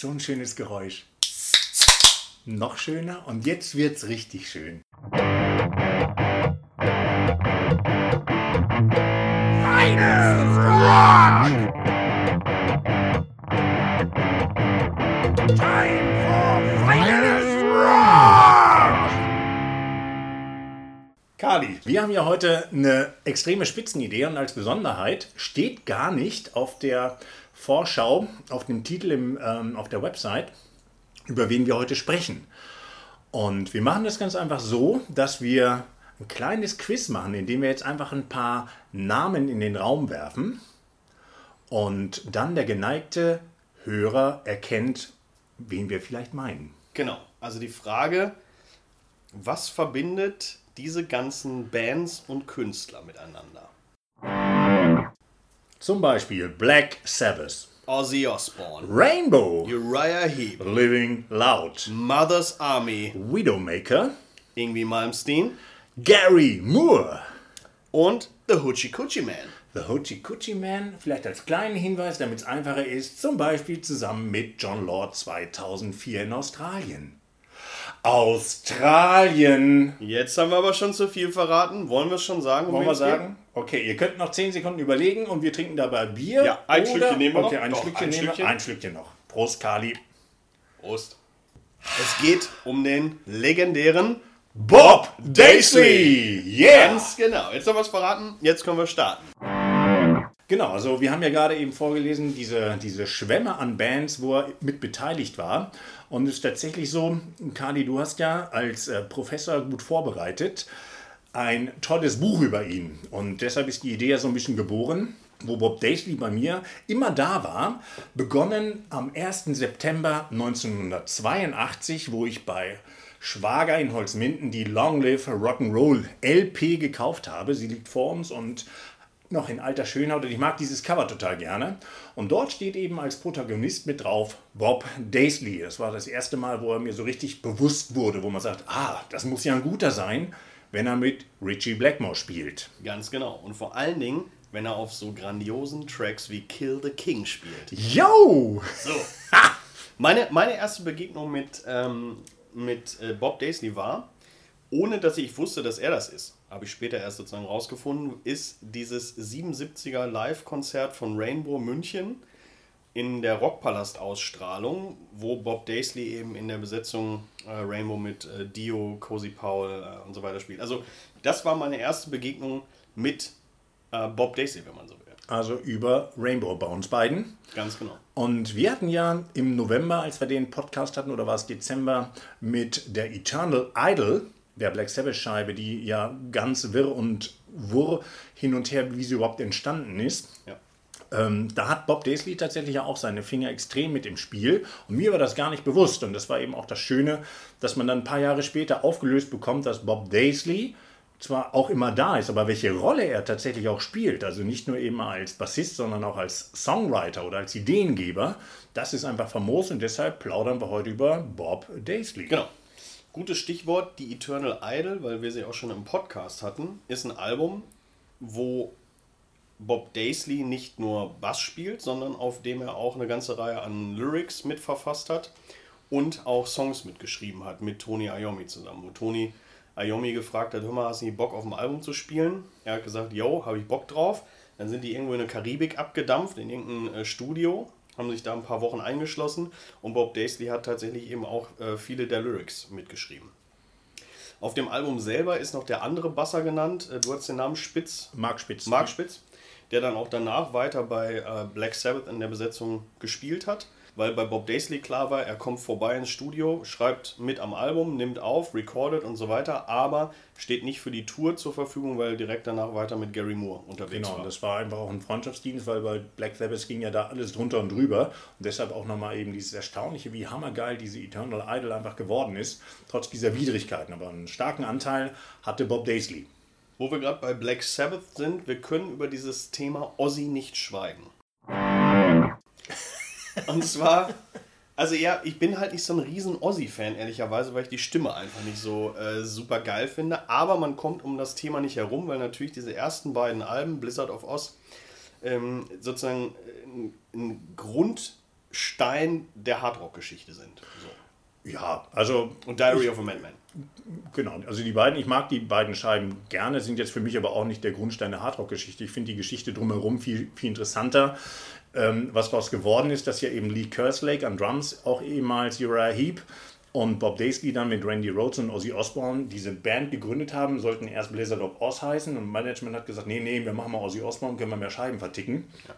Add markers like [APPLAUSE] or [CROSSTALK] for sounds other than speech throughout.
So ein schönes Geräusch. Noch schöner und jetzt wird's richtig schön. Kali, wir haben ja heute eine extreme Spitzenidee und als Besonderheit steht gar nicht auf der Vorschau, auf dem Titel im, ähm, auf der Website, über wen wir heute sprechen. Und wir machen das ganz einfach so, dass wir ein kleines Quiz machen, indem wir jetzt einfach ein paar Namen in den Raum werfen und dann der geneigte Hörer erkennt, wen wir vielleicht meinen. Genau, also die Frage, was verbindet diese ganzen Bands und Künstler miteinander? Zum Beispiel Black Sabbath, Ozzy Osbourne, Rainbow, Uriah Heep, Living Loud, Mother's Army, Widowmaker, Ingwie Malmsteen Gary Moore, und The Hoochie Coochie Man. The Hoochie Coochie Man, vielleicht als kleinen Hinweis, damit es einfacher ist, zum Beispiel zusammen mit John Lord 2004 in Australien. Australien! Jetzt haben wir aber schon zu viel verraten. Wollen wir es schon sagen? um Wollen wir es geht? sagen? Okay, ihr könnt noch 10 Sekunden überlegen und wir trinken dabei Bier. Ja, ein oder- Schlückchen nehmen wir noch. Okay, ein Doch, Schlückchen ein nehmen. Schlückchen. Ein Schlückchen noch. Prost, Kali. Prost. Es geht um den legendären Bob Daisley! Yeah! Ganz genau. Jetzt haben wir es verraten. Jetzt können wir starten. Genau, also wir haben ja gerade eben vorgelesen, diese, diese Schwämme an Bands, wo er mit beteiligt war. Und es ist tatsächlich so, Kali, du hast ja als äh, Professor gut vorbereitet ein tolles Buch über ihn. Und deshalb ist die Idee ja so ein bisschen geboren, wo Bob Daisley bei mir immer da war. Begonnen am 1. September 1982, wo ich bei Schwager in Holzminden die Long Live Rock'n'Roll LP gekauft habe. Sie liegt vor uns und noch in alter Schönheit und ich mag dieses Cover total gerne. Und dort steht eben als Protagonist mit drauf Bob Daisley. Das war das erste Mal, wo er mir so richtig bewusst wurde, wo man sagt, ah, das muss ja ein guter sein, wenn er mit Richie Blackmore spielt. Ganz genau. Und vor allen Dingen, wenn er auf so grandiosen Tracks wie Kill the King spielt. Yo! So. [LAUGHS] Meine, meine erste Begegnung mit, ähm, mit äh, Bob Daisley war, ohne dass ich wusste, dass er das ist, habe ich später erst sozusagen rausgefunden, ist dieses 77er Live-Konzert von Rainbow München in der Rockpalast-Ausstrahlung, wo Bob Daisley eben in der Besetzung äh, Rainbow mit äh, Dio, Cozy Powell äh, und so weiter spielt. Also das war meine erste Begegnung mit äh, Bob Daisley, wenn man so will. Also über Rainbow bei uns beiden. Ganz genau. Und wir hatten ja im November, als wir den Podcast hatten, oder war es Dezember, mit der Eternal Idol, der Black Sabbath-Scheibe, die ja ganz wirr und wurr hin und her, wie sie überhaupt entstanden ist. Ja. Ähm, da hat Bob Daisley tatsächlich ja auch seine Finger extrem mit im Spiel. Und mir war das gar nicht bewusst. Und das war eben auch das Schöne, dass man dann ein paar Jahre später aufgelöst bekommt, dass Bob Daisley zwar auch immer da ist, aber welche Rolle er tatsächlich auch spielt, also nicht nur eben als Bassist, sondern auch als Songwriter oder als Ideengeber, das ist einfach famos und deshalb plaudern wir heute über Bob Daisley. Genau. Gutes Stichwort, die Eternal Idol, weil wir sie auch schon im Podcast hatten, ist ein Album, wo Bob Daisley nicht nur Bass spielt, sondern auf dem er auch eine ganze Reihe an Lyrics mitverfasst hat und auch Songs mitgeschrieben hat mit Tony Iommi zusammen, wo Tony Iommi gefragt hat, hör mal, hast du Bock auf dem Album zu spielen? Er hat gesagt, yo, habe ich Bock drauf. Dann sind die irgendwo in der Karibik abgedampft, in irgendein äh, Studio, haben sich da ein paar Wochen eingeschlossen und Bob Daisley hat tatsächlich eben auch äh, viele der Lyrics mitgeschrieben. Auf dem Album selber ist noch der andere Basser genannt, äh, du hast den Namen Spitz, Mark Spitz. Mark Spitz, der dann auch danach weiter bei äh, Black Sabbath in der Besetzung gespielt hat, weil bei Bob Daisley klar war, er kommt vorbei ins Studio, schreibt mit am Album, nimmt auf, recordet und so weiter, aber steht nicht für die Tour zur Verfügung, weil er direkt danach weiter mit Gary Moore unterwegs Genau, war. das war einfach auch ein Freundschaftsdienst, weil bei Black Sabbath ging ja da alles drunter und drüber. Und deshalb auch nochmal eben dieses Erstaunliche, wie hammergeil diese Eternal Idol einfach geworden ist, trotz dieser Widrigkeiten. Aber einen starken Anteil hatte Bob Daisley. Wo wir gerade bei Black Sabbath sind, wir können über dieses Thema Ozzy nicht schweigen. Und zwar, also ja, ich bin halt nicht so ein riesen Ozzy-Fan, ehrlicherweise, weil ich die Stimme einfach nicht so äh, super geil finde. Aber man kommt um das Thema nicht herum, weil natürlich diese ersten beiden Alben, Blizzard of Oz, ähm, sozusagen äh, ein Stein der Hardrock-Geschichte sind. So. Ja, also. Und Diary of a Madman. Genau, also die beiden, ich mag die beiden Scheiben gerne, sind jetzt für mich aber auch nicht der Grundstein der Hardrock-Geschichte. Ich finde die Geschichte drumherum viel, viel interessanter. Ähm, was daraus geworden ist, dass ja eben Lee Kerslake an Drums, auch ehemals Uriah Heep und Bob Daisley dann mit Randy Rhodes und Ozzy Osbourne diese Band gegründet haben, sollten erst Blizzard of Oz heißen und Management hat gesagt, nee, nee, wir machen mal Ozzy Osbourne, können wir mehr Scheiben verticken. Ja.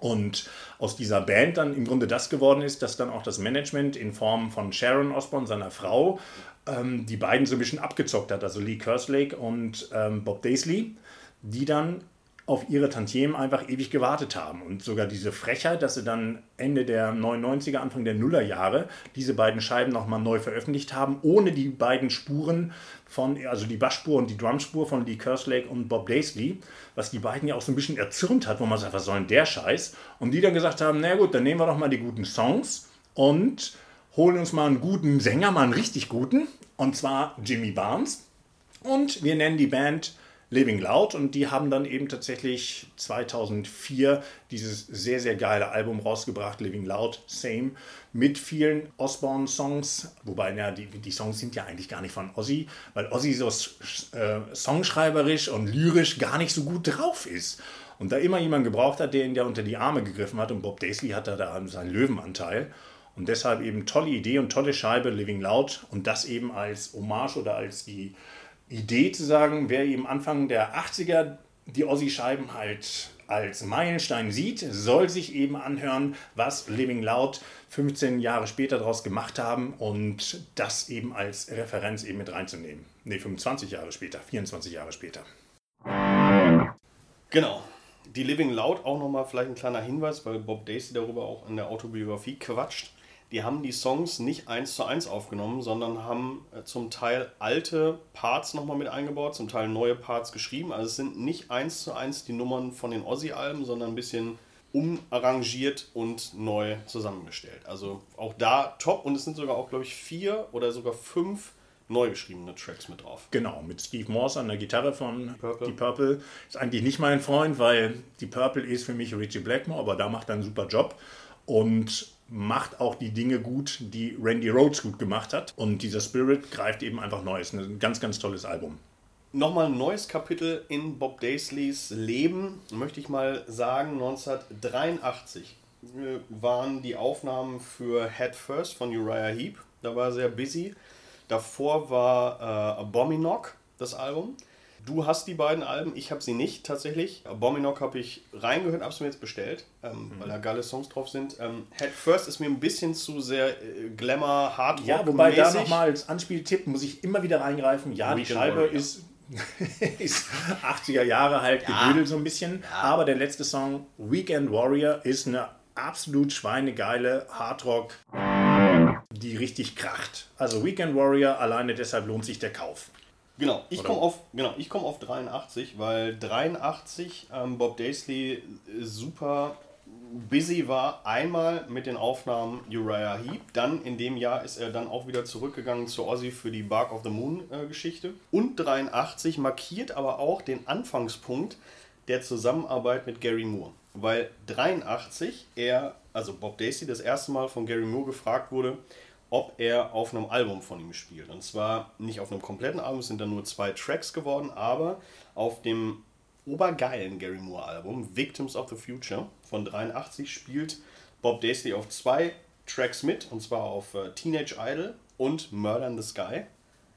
Und aus dieser Band dann im Grunde das geworden ist, dass dann auch das Management in Form von Sharon Osbourne, seiner Frau, ähm, die beiden so ein bisschen abgezockt hat, also Lee Kerslake und ähm, Bob Daisley, die dann auf ihre Tantiemen einfach ewig gewartet haben. Und sogar diese Frechheit, dass sie dann Ende der 99er, Anfang der Nullerjahre diese beiden Scheiben nochmal neu veröffentlicht haben, ohne die beiden Spuren von, also die Bassspur und die Drumspur von Lee Kerslake und Bob Daisley, was die beiden ja auch so ein bisschen erzürnt hat, wo man sagt, was soll denn der Scheiß? Und die dann gesagt haben, na gut, dann nehmen wir doch mal die guten Songs und holen uns mal einen guten Sänger, mal einen richtig guten, und zwar Jimmy Barnes. Und wir nennen die Band Living Loud und die haben dann eben tatsächlich 2004 dieses sehr, sehr geile Album rausgebracht, Living Loud, Same, mit vielen Osborne-Songs, wobei ja, die, die Songs sind ja eigentlich gar nicht von Ozzy, weil Ozzy so äh, songschreiberisch und lyrisch gar nicht so gut drauf ist. Und da immer jemand gebraucht hat, der ihn ja unter die Arme gegriffen hat und Bob Daisley hatte da seinen Löwenanteil. Und deshalb eben tolle Idee und tolle Scheibe, Living Loud und das eben als Hommage oder als die Idee zu sagen, wer eben Anfang der 80er die Ossi-Scheiben halt als Meilenstein sieht, soll sich eben anhören, was Living Loud 15 Jahre später daraus gemacht haben und das eben als Referenz eben mit reinzunehmen. Ne, 25 Jahre später, 24 Jahre später. Genau. Die Living Loud auch nochmal vielleicht ein kleiner Hinweis, weil Bob Dacey darüber auch in der Autobiografie quatscht die haben die Songs nicht eins zu eins aufgenommen, sondern haben äh, zum Teil alte Parts nochmal mit eingebaut, zum Teil neue Parts geschrieben. Also es sind nicht eins zu eins die Nummern von den Ozzy-Alben, sondern ein bisschen umarrangiert und neu zusammengestellt. Also auch da top und es sind sogar auch, glaube ich, vier oder sogar fünf neu geschriebene Tracks mit drauf. Genau, mit Steve Morse an der Gitarre von Purple. Die Purple. Ist eigentlich nicht mein Freund, weil die Purple ist für mich Richie Blackmore, aber da macht er einen super Job. Und macht auch die Dinge gut, die Randy Rhodes gut gemacht hat. Und dieser Spirit greift eben einfach neu. Ist ein ganz, ganz tolles Album. Nochmal ein neues Kapitel in Bob Daisleys Leben, möchte ich mal sagen. 1983 waren die Aufnahmen für Head First von Uriah Heep. Da war er sehr busy. Davor war äh, Abominok, das Album. Du hast die beiden Alben, ich habe sie nicht tatsächlich. Abominok habe ich reingehört, habe es mir jetzt bestellt, ähm, mhm. weil da geile Songs drauf sind. Ähm, Head First ist mir ein bisschen zu sehr äh, Glamour, Hardrock. Ja, wobei da nochmal als Anspieltipp muss ich immer wieder reingreifen. Ja, die Scheibe Warrior. ist, [LAUGHS] ist 80er Jahre halt ja. gedödelt so ein bisschen. Ja. Aber der letzte Song, Weekend Warrior, ist eine absolut schweinegeile Hardrock, die richtig kracht. Also Weekend Warrior, alleine deshalb lohnt sich der Kauf. Genau, ich komme auf, genau, komm auf 83, weil 83 ähm, Bob Daisley äh, super busy war. Einmal mit den Aufnahmen Uriah Heep. Dann in dem Jahr ist er dann auch wieder zurückgegangen zu Ozzy für die Bark of the Moon äh, Geschichte. Und 83 markiert aber auch den Anfangspunkt der Zusammenarbeit mit Gary Moore. Weil 83 er, also Bob Daisley, das erste Mal von Gary Moore gefragt wurde, ob er auf einem Album von ihm spielt. Und zwar nicht auf einem kompletten Album, es sind dann nur zwei Tracks geworden, aber auf dem obergeilen Gary Moore Album, Victims of the Future von 83, spielt Bob Daisley auf zwei Tracks mit, und zwar auf äh, Teenage Idol und Murder in the Sky.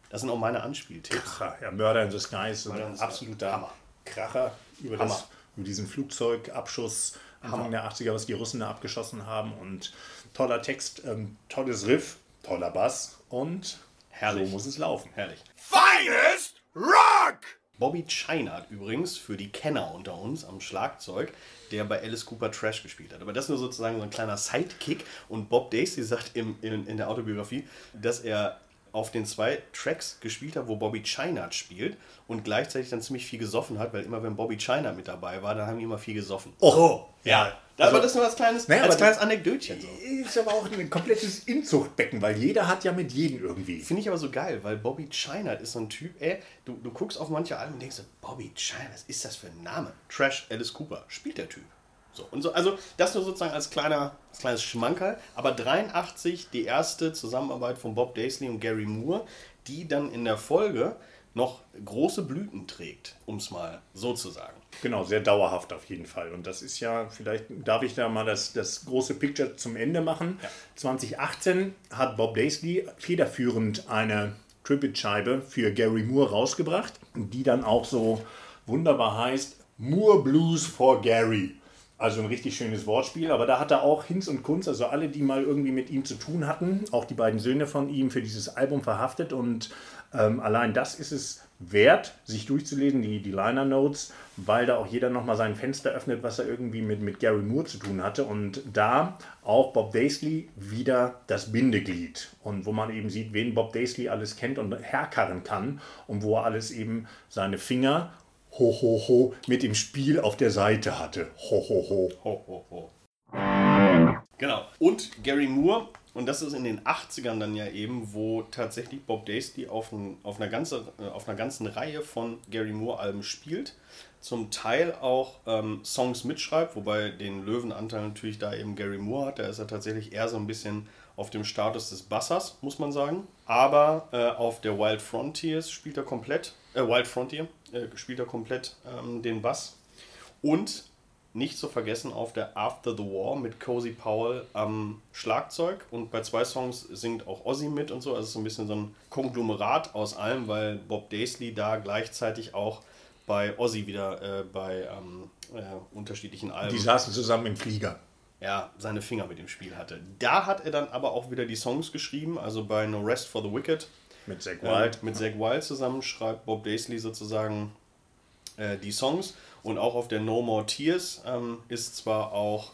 Das sind auch meine Anspieltipps. Kracher, ja, Murder in the Sky ist ein absoluter Hammer. Kracher über, das, über diesen Flugzeugabschuss Anfang Hammer. der 80er, was die Russen da abgeschossen haben und toller Text, ähm, tolles Riff, toller Bass und Herrlich. so muss es laufen. Herrlich. Finest Rock! Bobby China übrigens für die Kenner unter uns am Schlagzeug, der bei Alice Cooper Trash gespielt hat. Aber das ist nur sozusagen so ein kleiner Sidekick. Und Bob Dacey sagt im, in, in der Autobiografie, dass er auf den zwei Tracks gespielt hat, wo Bobby China spielt und gleichzeitig dann ziemlich viel gesoffen hat, weil immer wenn Bobby China mit dabei war, dann haben die immer viel gesoffen. Oh, ja. Also, aber das nur als kleines, naja, als kleines Anekdötchen. So. Ist aber auch ein komplettes Inzuchtbecken, weil jeder hat ja mit jedem irgendwie. Finde ich aber so geil, weil Bobby China ist so ein Typ, ey, du, du guckst auf manche Alben und denkst so, Bobby China, was ist das für ein Name? Trash Alice Cooper, spielt der Typ. So, und so, also das nur sozusagen als, kleiner, als kleines Schmankerl. Aber 83 die erste Zusammenarbeit von Bob Daisley und Gary Moore, die dann in der Folge noch große Blüten trägt, um es mal so zu sagen. Genau, sehr dauerhaft auf jeden Fall. Und das ist ja, vielleicht darf ich da mal das, das große Picture zum Ende machen. Ja. 2018 hat Bob Daisley federführend eine Tribute-Scheibe für Gary Moore rausgebracht, die dann auch so wunderbar heißt Moore Blues for Gary. Also ein richtig schönes Wortspiel, aber da hat er auch Hinz und Kunz, also alle, die mal irgendwie mit ihm zu tun hatten, auch die beiden Söhne von ihm für dieses Album verhaftet und ähm, allein das ist es wert, sich durchzulesen, die, die Liner Notes, weil da auch jeder nochmal sein Fenster öffnet, was er irgendwie mit, mit Gary Moore zu tun hatte. Und da auch Bob Daisley wieder das Bindeglied. Und wo man eben sieht, wen Bob Daisley alles kennt und herkarren kann und wo er alles eben seine Finger ho ho ho mit dem Spiel auf der Seite hatte. Ho ho ho. Ho ho ho. Genau. Und Gary Moore und das ist in den 80ern dann ja eben, wo tatsächlich Bob Daisley auf, ein, auf, einer, ganze, äh, auf einer ganzen Reihe von Gary Moore-Alben spielt. Zum Teil auch ähm, Songs mitschreibt, wobei den Löwenanteil natürlich da eben Gary Moore hat. Da ist er tatsächlich eher so ein bisschen auf dem Status des Bassers, muss man sagen. Aber äh, auf der Wild Frontiers spielt er komplett, äh, Wild Frontier äh, spielt er komplett ähm, den Bass. Und nicht zu vergessen auf der After the War mit Cozy Powell am Schlagzeug und bei zwei Songs singt auch Ozzy mit und so. Also so ein bisschen so ein Konglomerat aus allem, weil Bob Daisley da gleichzeitig auch bei Ozzy wieder äh, bei ähm, äh, unterschiedlichen Alben. Die saßen zusammen im Flieger. Ja, seine Finger mit dem Spiel hatte. Da hat er dann aber auch wieder die Songs geschrieben, also bei No Rest for the Wicked. Mit Zack Wild. Äh, mit Zack Wild zusammen schreibt Bob Daisley sozusagen äh, die Songs. Und auch auf der No More Tears ähm, ist zwar auch,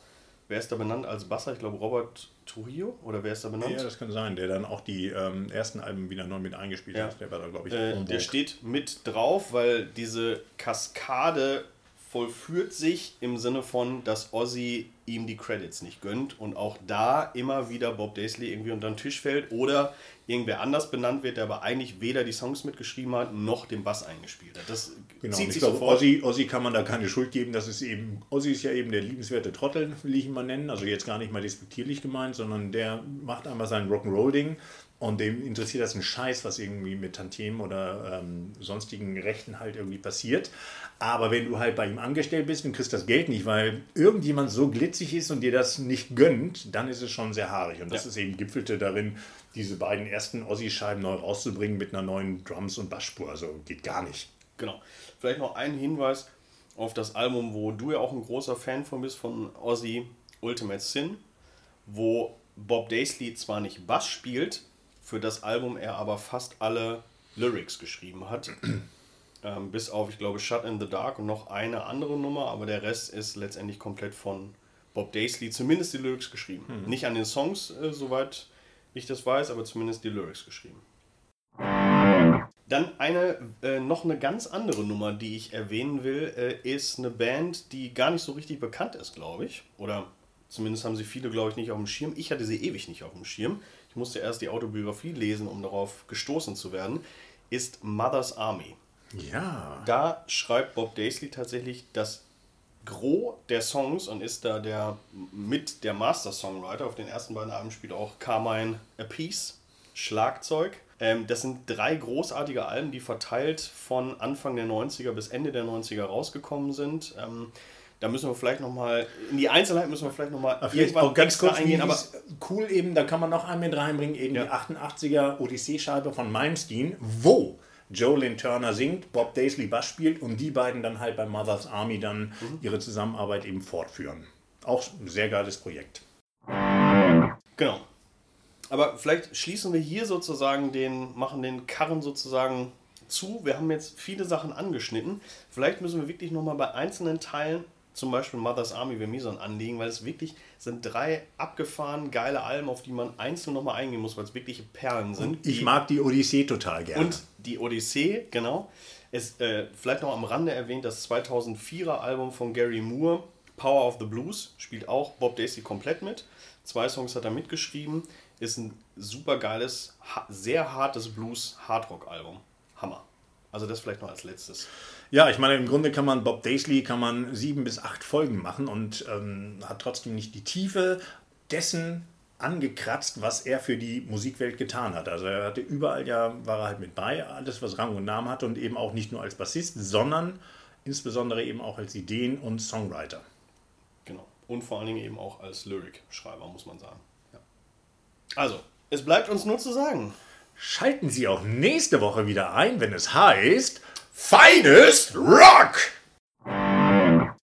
wer ist da benannt als Basser? Ich glaube Robert Trujillo oder wer ist da benannt? Ja, das kann sein, der dann auch die ähm, ersten Alben wieder neu mit eingespielt ja. hat. Der war da, glaube ich, äh, Der steht mit drauf, weil diese Kaskade vollführt sich im Sinne von, dass Ozzy ihm die Credits nicht gönnt und auch da immer wieder Bob Daisley irgendwie unter den Tisch fällt oder irgendwer anders benannt wird, der aber eigentlich weder die Songs mitgeschrieben hat, noch den Bass eingespielt hat. Das genau, zieht sich glaube, sofort. Ozzy, Ozzy kann man da keine Schuld geben, das ist eben, Ozzy ist ja eben der liebenswerte Trottel, will ich ihn mal nennen, also jetzt gar nicht mal despektierlich gemeint, sondern der macht einfach sein Rock'n'Roll-Ding und dem interessiert das ein Scheiß, was irgendwie mit Tantiemen oder ähm, sonstigen Rechten halt irgendwie passiert. Aber wenn du halt bei ihm angestellt bist und kriegst das Geld nicht, weil irgendjemand so glitzig ist und dir das nicht gönnt, dann ist es schon sehr haarig. Und das ja. ist eben gipfelte darin, diese beiden ersten Ossi-Scheiben neu rauszubringen mit einer neuen Drums- und Bassspur. Also geht gar nicht. Genau. Vielleicht noch ein Hinweis auf das Album, wo du ja auch ein großer Fan von bist, von Ozzy Ultimate Sin, wo Bob Daisley zwar nicht Bass spielt, für das Album er aber fast alle Lyrics geschrieben hat. [CLEARS THROAT] ähm, bis auf, ich glaube, Shut in the Dark und noch eine andere Nummer, aber der Rest ist letztendlich komplett von Bob Daisley, zumindest die Lyrics geschrieben. Mhm. Nicht an den Songs, äh, soweit ich das weiß, aber zumindest die Lyrics geschrieben. Dann eine, äh, noch eine ganz andere Nummer, die ich erwähnen will, äh, ist eine Band, die gar nicht so richtig bekannt ist, glaube ich. Oder zumindest haben sie viele, glaube ich, nicht auf dem Schirm. Ich hatte sie ewig nicht auf dem Schirm ich musste erst die Autobiografie lesen, um darauf gestoßen zu werden, ist Mother's Army. Ja. Da schreibt Bob Daisley tatsächlich das Gros der Songs und ist da der mit der Master-Songwriter. Auf den ersten beiden Alben spielt auch Carmine Apiece, Schlagzeug. Ähm, das sind drei großartige Alben, die verteilt von Anfang der 90er bis Ende der 90er rausgekommen sind. Ähm, da müssen wir vielleicht nochmal, in die Einzelheit müssen wir vielleicht nochmal irgendwann auch ganz kurz eingehen. Aber cool eben, da kann man noch einen mit reinbringen, eben ja. die 88er Odyssee-Scheibe von Malmsteen, wo Jolyn Turner singt, Bob Daisley Bass spielt und die beiden dann halt bei Mother's Army dann mhm. ihre Zusammenarbeit eben fortführen. Auch ein sehr geiles Projekt. Genau. Aber vielleicht schließen wir hier sozusagen den, machen den Karren sozusagen zu. Wir haben jetzt viele Sachen angeschnitten. Vielleicht müssen wir wirklich nochmal bei einzelnen Teilen zum Beispiel Mother's Army wäre mir so ein Anliegen, weil es wirklich sind drei abgefahren geile Alben, auf die man einzeln nochmal eingehen muss, weil es wirkliche Perlen sind. Und ich mag die Odyssee total gerne. Und die Odyssee, genau. Ist äh, vielleicht noch am Rande erwähnt, das 2004er Album von Gary Moore, Power of the Blues, spielt auch Bob Daisley komplett mit. Zwei Songs hat er mitgeschrieben. Ist ein super geiles, sehr hartes Blues-Hardrock-Album. Hammer. Also das vielleicht noch als letztes. Ja, ich meine, im Grunde kann man Bob Daisley kann man sieben bis acht Folgen machen und ähm, hat trotzdem nicht die Tiefe dessen angekratzt, was er für die Musikwelt getan hat. Also er hatte überall ja, war er halt mit bei, alles was Rang und Namen hatte und eben auch nicht nur als Bassist, sondern insbesondere eben auch als Ideen- und Songwriter. Genau. Und vor allen Dingen eben auch als Lyric-Schreiber, muss man sagen. Ja. Also, es bleibt uns nur zu sagen. Schalten Sie auch nächste Woche wieder ein, wenn es heißt Finest Rock!